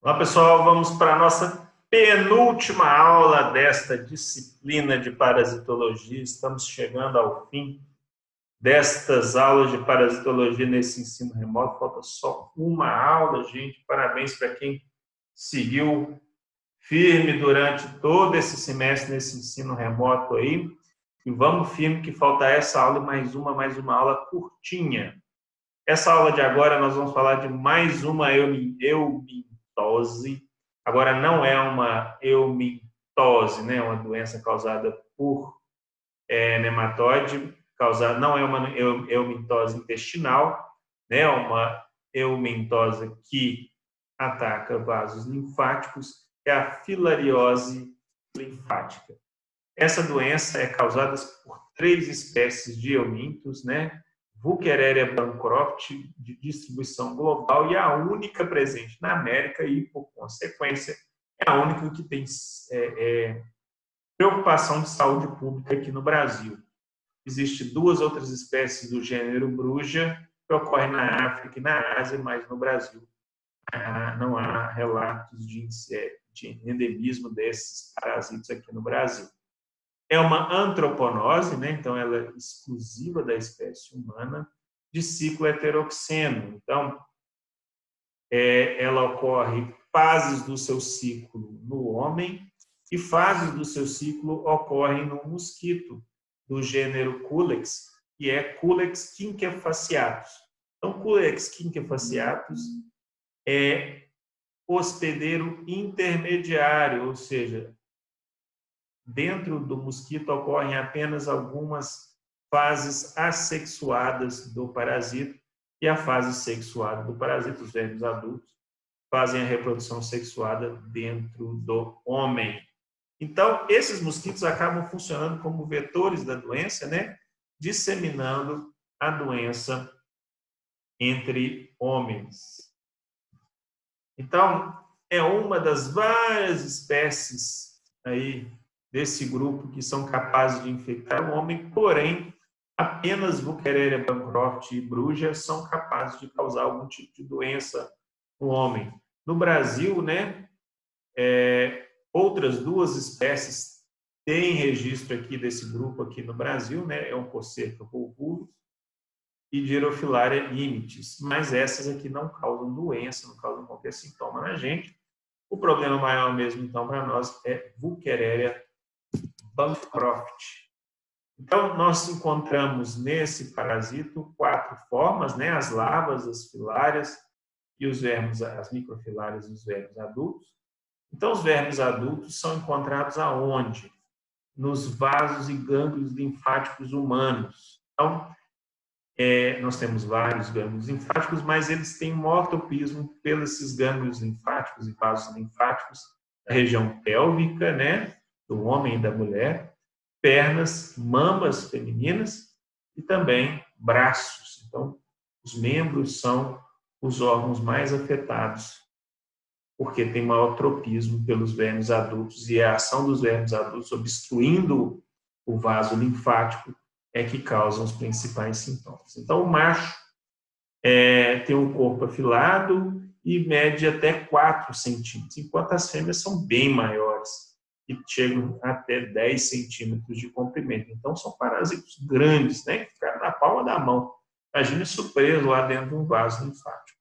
Olá, pessoal, vamos para a nossa penúltima aula desta disciplina de parasitologia. Estamos chegando ao fim destas aulas de parasitologia nesse ensino remoto. Falta só uma aula, gente. Parabéns para quem seguiu firme durante todo esse semestre nesse ensino remoto aí. E vamos firme que falta essa aula e mais uma, mais uma aula curtinha. Essa aula de agora nós vamos falar de mais uma eumintose eumintose. Agora, não é uma eumintose, né? uma doença causada por é, nematóide, causada, não é uma eumintose intestinal, né? É uma eumintose que ataca vasos linfáticos, é a filariose linfática. Essa doença é causada por três espécies de eumintos, né? Vukereria bancroft de distribuição global e a única presente na América e, por consequência, é a única que tem é, é, preocupação de saúde pública aqui no Brasil. Existem duas outras espécies do gênero bruja que ocorrem na África e na Ásia, mas no Brasil não há relatos de, de endemismo desses parasitos aqui no Brasil é uma antroponose, né? então ela é exclusiva da espécie humana, de ciclo heteroxeno. Então, é, ela ocorre fases do seu ciclo no homem e fases do seu ciclo ocorrem no mosquito, do gênero Culex, que é Culex quinquefaciatus. Então, Culex quinquefaciatus é hospedeiro intermediário, ou seja, dentro do mosquito ocorrem apenas algumas fases assexuadas do parasito e a fase sexuada do parasito, os vermes adultos, fazem a reprodução sexuada dentro do homem. Então, esses mosquitos acabam funcionando como vetores da doença, né? Disseminando a doença entre homens. Então, é uma das várias espécies aí desse grupo que são capazes de infectar o homem, porém, apenas Vukereria bancroft e Bruja são capazes de causar algum tipo de doença no homem. No Brasil, né, é, outras duas espécies têm registro aqui desse grupo aqui no Brasil, né, é um Cocerca volvulus e Girofilaria limites, mas essas aqui não causam doença, não causam qualquer sintoma na gente. O problema maior mesmo, então, para nós é Vukereria Bancroft. Então, nós encontramos nesse parasito quatro formas, né? as larvas, as filárias e os vermes, as microfilárias e os vermes adultos. Então, os vermes adultos são encontrados aonde? Nos vasos e gânglios linfáticos humanos. Então, é, nós temos vários gânglios linfáticos, mas eles têm mortopismo pelos gânglios linfáticos e vasos linfáticos da região pélvica, né? Do homem e da mulher, pernas, mamas femininas e também braços. Então, os membros são os órgãos mais afetados, porque tem maior tropismo pelos vermes adultos e a ação dos vermes adultos obstruindo o vaso linfático é que causam os principais sintomas. Então, o macho é, tem um corpo afilado e mede até 4 centímetros, enquanto as fêmeas são bem maiores que chegam até 10 centímetros de comprimento. Então, são parasitos grandes, né, que ficam na palma da mão. Imagina isso preso lá dentro de um vaso linfático.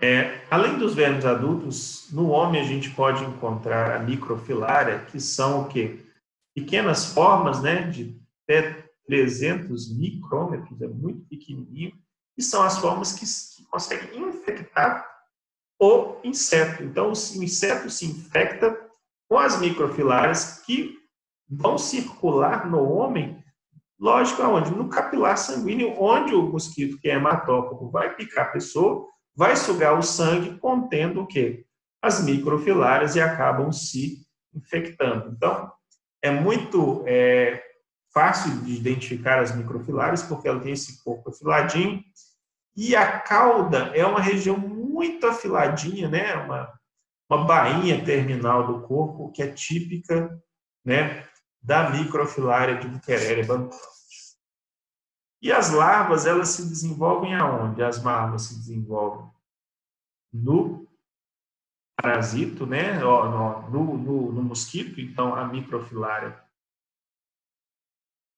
É, além dos vermes adultos, no homem a gente pode encontrar a microfilária, que são o quê? Pequenas formas, né, de até 300 micrômetros, é muito pequenininho, e são as formas que, que conseguem infectar o inseto. Então, o inseto se infecta com as microfilárias que vão circular no homem, lógico, aonde? No capilar sanguíneo, onde o mosquito, que é hematófago, vai picar a pessoa, vai sugar o sangue, contendo o quê? As microfilárias e acabam se infectando. Então, é muito é, fácil de identificar as microfilárias, porque ela tem esse corpo afiladinho, e a cauda é uma região muito afiladinha, né? Uma, uma bainha terminal do corpo que é típica, né? Da microfilária de Buchereria bancroft. E as larvas, elas se desenvolvem aonde? As larvas se desenvolvem no parasito, né? No, no, no mosquito, então a microfilária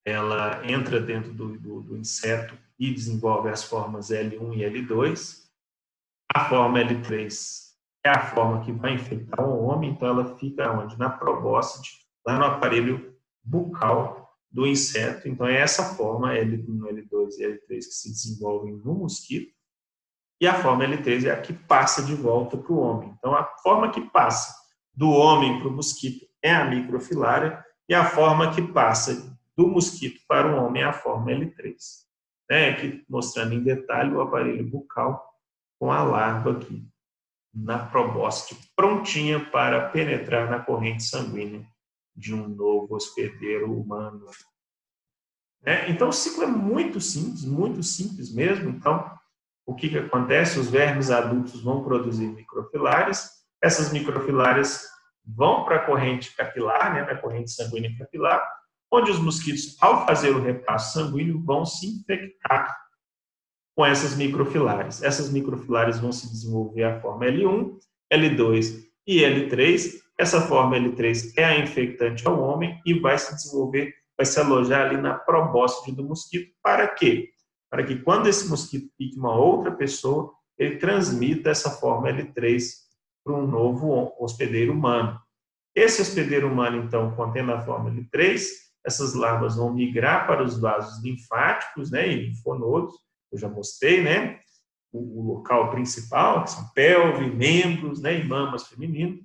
ela entra dentro do, do, do, inseto e desenvolve as formas L1 e L2. A forma L3 é a forma que vai infectar o homem, então ela fica onde? Na probóscide, lá no aparelho bucal do inseto. Então é essa forma L1, L2 e L3 que se desenvolvem no mosquito. E a forma L3 é a que passa de volta para o homem. Então a forma que passa do homem para o mosquito é a microfilária e a forma que passa do mosquito para o homem é a forma L3. Né? Aqui mostrando em detalhe o aparelho bucal com a larva aqui na probóscide, prontinha para penetrar na corrente sanguínea de um novo hospedeiro humano. Né? Então, o ciclo é muito simples, muito simples mesmo. Então, o que, que acontece? Os vermes adultos vão produzir microfilárias, essas microfilárias vão para a corrente capilar, né, na corrente sanguínea capilar, onde os mosquitos, ao fazer o repasse sanguíneo, vão se infectar com essas microfilárias. Essas microfilárias vão se desenvolver a forma L1, L2 e L3. Essa forma L3 é a infectante ao homem e vai se desenvolver, vai se alojar ali na probóscide do mosquito. Para quê? Para que quando esse mosquito pique uma outra pessoa, ele transmita essa forma L3 para um novo hospedeiro humano. Esse hospedeiro humano, então, contendo a forma L3, essas larvas vão migrar para os vasos linfáticos né, e linfonodos, eu já mostrei, né? O, o local principal, que são pelve, membros né, e mamas feminino.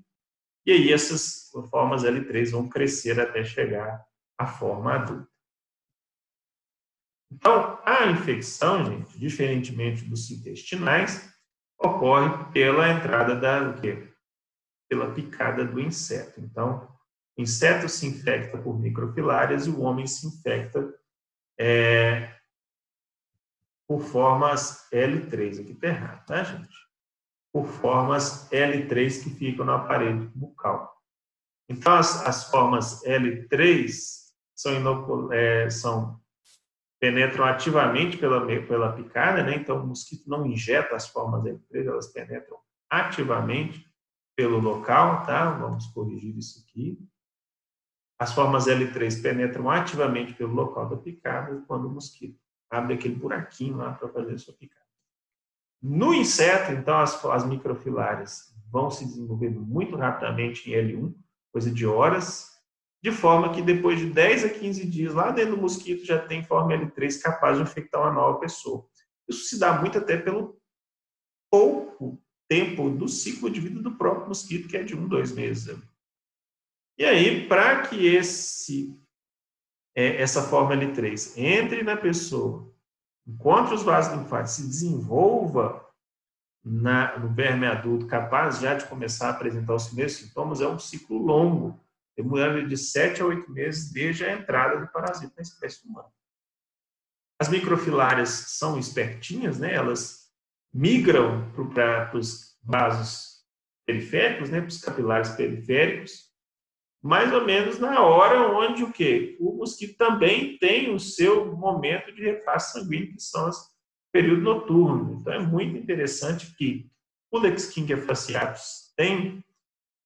E aí essas formas L3 vão crescer até chegar à forma adulta. Então, a infecção, gente, diferentemente dos intestinais, ocorre pela entrada da o quê? Pela picada do inseto. Então, o inseto se infecta por microfilárias e o homem se infecta é, por formas L3. Aqui está errado, tá, gente? Por formas L3 que ficam no aparelho bucal. Então, as, as formas L3 são, inocul... é, são penetram ativamente pela, pela picada, né? Então, o mosquito não injeta as formas L3, elas penetram ativamente pelo local, tá? Vamos corrigir isso aqui. As formas L3 penetram ativamente pelo local da picada quando o mosquito abre aquele buraquinho lá para fazer a sua picada. No inseto, então, as, as microfilárias vão se desenvolver muito rapidamente em L1, coisa de horas, de forma que depois de 10 a 15 dias, lá dentro do mosquito já tem forma L3 capaz de infectar uma nova pessoa. Isso se dá muito até pelo pouco tempo do ciclo de vida do próprio mosquito, que é de um, dois meses. E aí, para que esse, é, essa forma L3 entre na pessoa, enquanto os vasos linfáticos se desenvolva na, no verme adulto, capaz já de começar a apresentar os primeiros sintomas, é um ciclo longo, demorando de 7 a 8 meses desde a entrada do parasita na espécie humana. As microfilárias são espertinhas, né? elas migram para os vasos periféricos, né? para os capilares periféricos, mais ou menos na hora onde o quê? O mosquito também tem o seu momento de repasse sanguíneo, que são os períodos noturnos. Então, é muito interessante que o fasciatus tem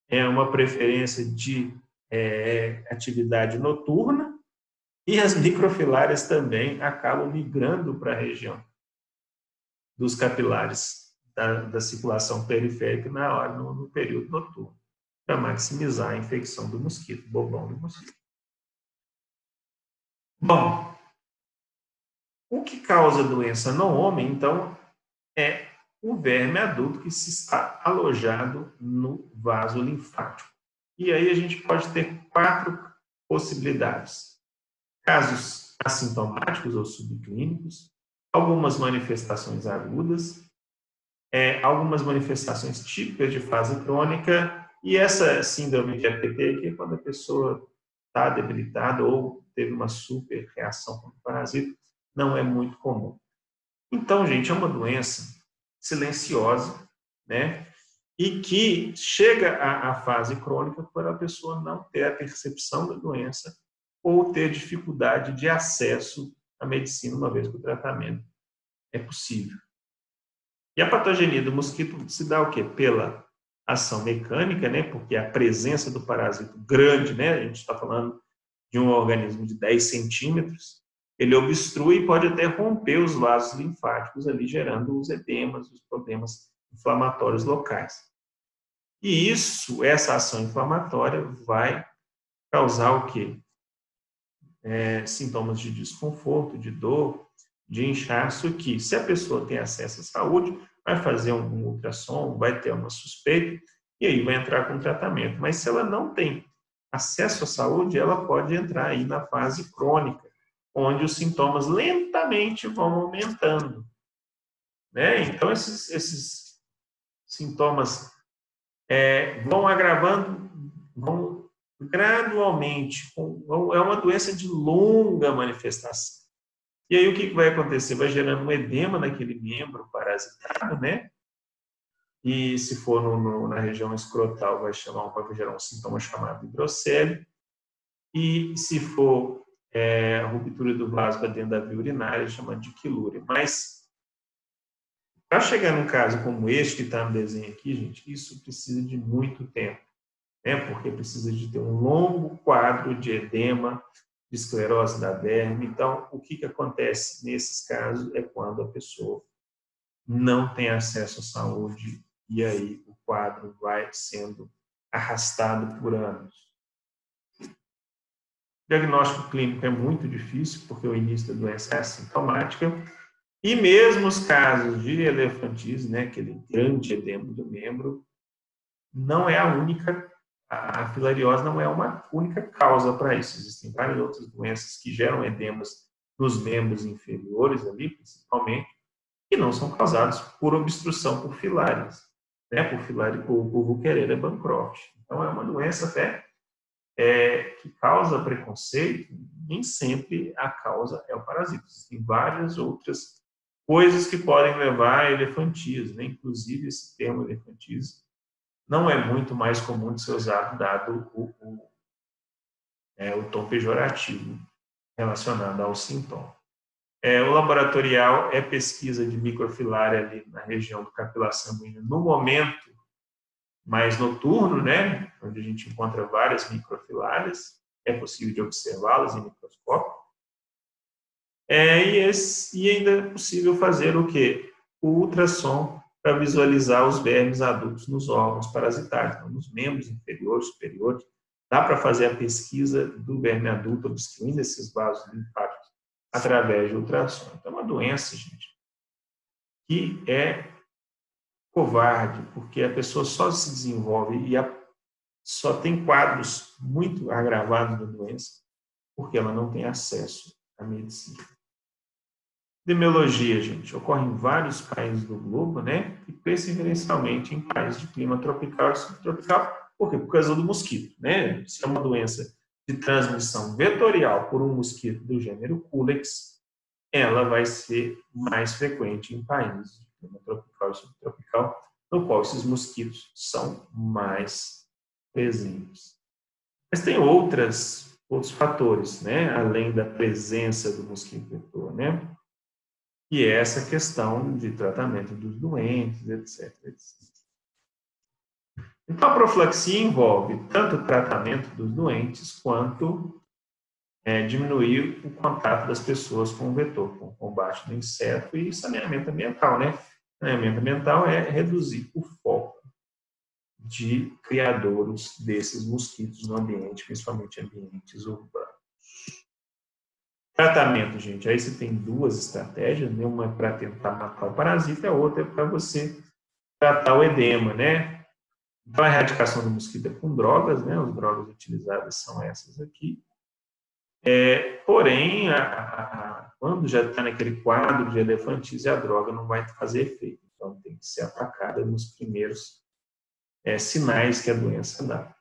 é, uma preferência de é, atividade noturna e as microfilárias também acabam migrando para a região dos capilares da, da circulação periférica na hora, no, no período noturno para maximizar a infecção do mosquito, bobão do mosquito. Bom, o que causa doença no homem, então, é o verme adulto que se está alojado no vaso linfático. E aí a gente pode ter quatro possibilidades. Casos assintomáticos ou subclínicos, algumas manifestações agudas, é, algumas manifestações típicas de fase crônica e essa síndrome de APT, que é quando a pessoa está debilitada ou teve uma super reação contra o parasita, não é muito comum. Então, gente, é uma doença silenciosa, né? E que chega à, à fase crônica por a pessoa não ter a percepção da doença ou ter dificuldade de acesso a medicina, uma vez que o tratamento é possível. E a patogenia do mosquito se dá o quê? Pela ação mecânica, né? Porque a presença do parasito grande, né? A gente está falando de um organismo de 10 centímetros, ele obstrui e pode até romper os vasos linfáticos ali, gerando os edemas, os problemas inflamatórios locais. E isso, essa ação inflamatória vai causar o quê? É, sintomas de desconforto, de dor, de inchaço, que se a pessoa tem acesso à saúde, vai fazer um ultrassom, vai ter uma suspeita, e aí vai entrar com tratamento. Mas se ela não tem acesso à saúde, ela pode entrar aí na fase crônica, onde os sintomas lentamente vão aumentando. Né? Então, esses, esses sintomas é, vão agravando, vão gradualmente, é uma doença de longa manifestação. E aí o que vai acontecer? Vai gerando um edema naquele membro parasitado, né? E se for no, no, na região escrotal, vai, chamar, vai gerar um sintoma chamado hidrocele. E se for é, a ruptura do vaso para dentro da via urinária, chama de quilúria. Mas para chegar num caso como este que está no desenho aqui, gente, isso precisa de muito tempo, né? Porque precisa de ter um longo quadro de edema, de esclerose da derme. Então, o que, que acontece nesses casos é quando a pessoa não tem acesso à saúde e aí o quadro vai sendo arrastado por anos. O diagnóstico clínico é muito difícil, porque o início da doença é assintomática, e mesmo os casos de elefantismo, né, aquele grande edema do membro, não é a única a filariose não é uma única causa para isso. Existem várias outras doenças que geram edemas nos membros inferiores ali, principalmente, que não são causados por obstrução por filares, né? por filari, por, por Vuquereira Bancroft. Então é uma doença até é, que causa preconceito, nem sempre a causa é o parasita. Existem várias outras coisas que podem levar a elefantismo, né? inclusive esse termo elefantismo não é muito mais comum de ser usado dado o, o, é, o tom pejorativo relacionado ao sintoma. É, o laboratorial é pesquisa de microfilária ali na região do capilar sanguíneo no momento mais noturno, né, onde a gente encontra várias microfilárias, é possível de observá-las em microscópio. É, e, esse, e ainda é possível fazer o que? O ultrassom para visualizar os vermes adultos nos órgãos parasitários, então, nos membros inferiores, superiores. Dá para fazer a pesquisa do verme adulto obstruindo esses vasos linfáticos através de ultrassom. Então, é uma doença, gente, que é covarde, porque a pessoa só se desenvolve e a, só tem quadros muito agravados da doença porque ela não tem acesso à medicina. Epidemiologia, gente, ocorre em vários países do globo, né? E preferencialmente em países de clima tropical e subtropical. Por quê? Por causa do mosquito, né? Se é uma doença de transmissão vetorial por um mosquito do gênero Culex, ela vai ser mais frequente em países de clima tropical e subtropical, no qual esses mosquitos são mais presentes. Mas tem outras, outros fatores, né? Além da presença do mosquito vetor, né? Que é essa questão de tratamento dos doentes, etc. etc. Então, a profilaxia envolve tanto o tratamento dos doentes quanto é, diminuir o contato das pessoas com o vetor, com o combate do inseto e saneamento ambiental, né? Saneamento ambiental é reduzir o foco de criadouros desses mosquitos no ambiente, principalmente ambientes urbanos. Tratamento, gente, aí você tem duas estratégias, né? uma é para tentar matar o parasita, a outra é para você tratar o edema, né? Então, a erradicação do mosquito é com drogas, né? As drogas utilizadas são essas aqui. É, porém, a, a, quando já está naquele quadro de elefantize, a droga não vai fazer efeito. Então, tem que ser atacada nos primeiros é, sinais que a doença dá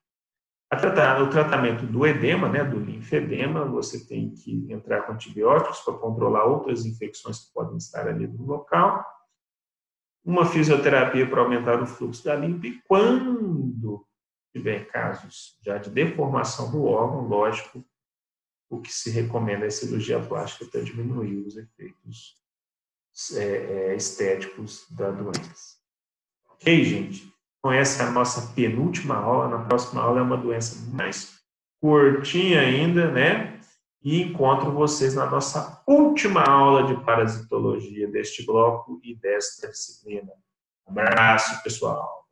o tratamento do edema, né, do linfedema, você tem que entrar com antibióticos para controlar outras infecções que podem estar ali no local. Uma fisioterapia para aumentar o fluxo da limpa e quando tiver casos já de deformação do órgão, lógico, o que se recomenda é cirurgia plástica para diminuir os efeitos é, é, estéticos da doença. Ok, gente? Então, essa é a nossa penúltima aula. Na próxima aula é uma doença mais curtinha ainda, né? E encontro vocês na nossa última aula de parasitologia deste bloco e desta disciplina. Um abraço, pessoal.